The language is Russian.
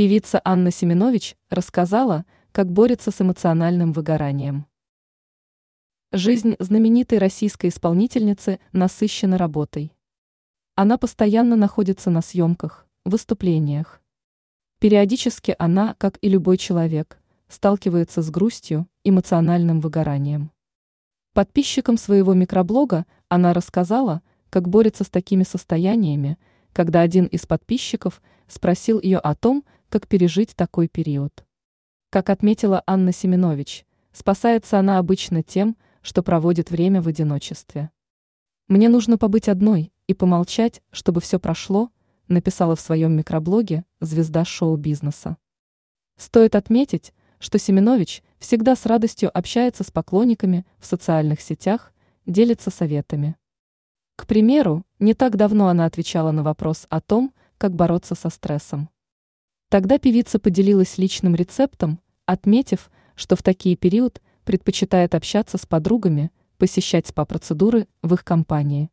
Певица Анна Семенович рассказала, как борется с эмоциональным выгоранием. Жизнь знаменитой российской исполнительницы насыщена работой. Она постоянно находится на съемках, выступлениях. Периодически она, как и любой человек, сталкивается с грустью, эмоциональным выгоранием. Подписчикам своего микроблога она рассказала, как борется с такими состояниями, когда один из подписчиков спросил ее о том, как пережить такой период. Как отметила Анна Семенович, спасается она обычно тем, что проводит время в одиночестве. «Мне нужно побыть одной и помолчать, чтобы все прошло», написала в своем микроблоге звезда шоу-бизнеса. Стоит отметить, что Семенович всегда с радостью общается с поклонниками в социальных сетях, делится советами. К примеру, не так давно она отвечала на вопрос о том, как бороться со стрессом. Тогда певица поделилась личным рецептом, отметив, что в такие период предпочитает общаться с подругами, посещать спа-процедуры в их компании.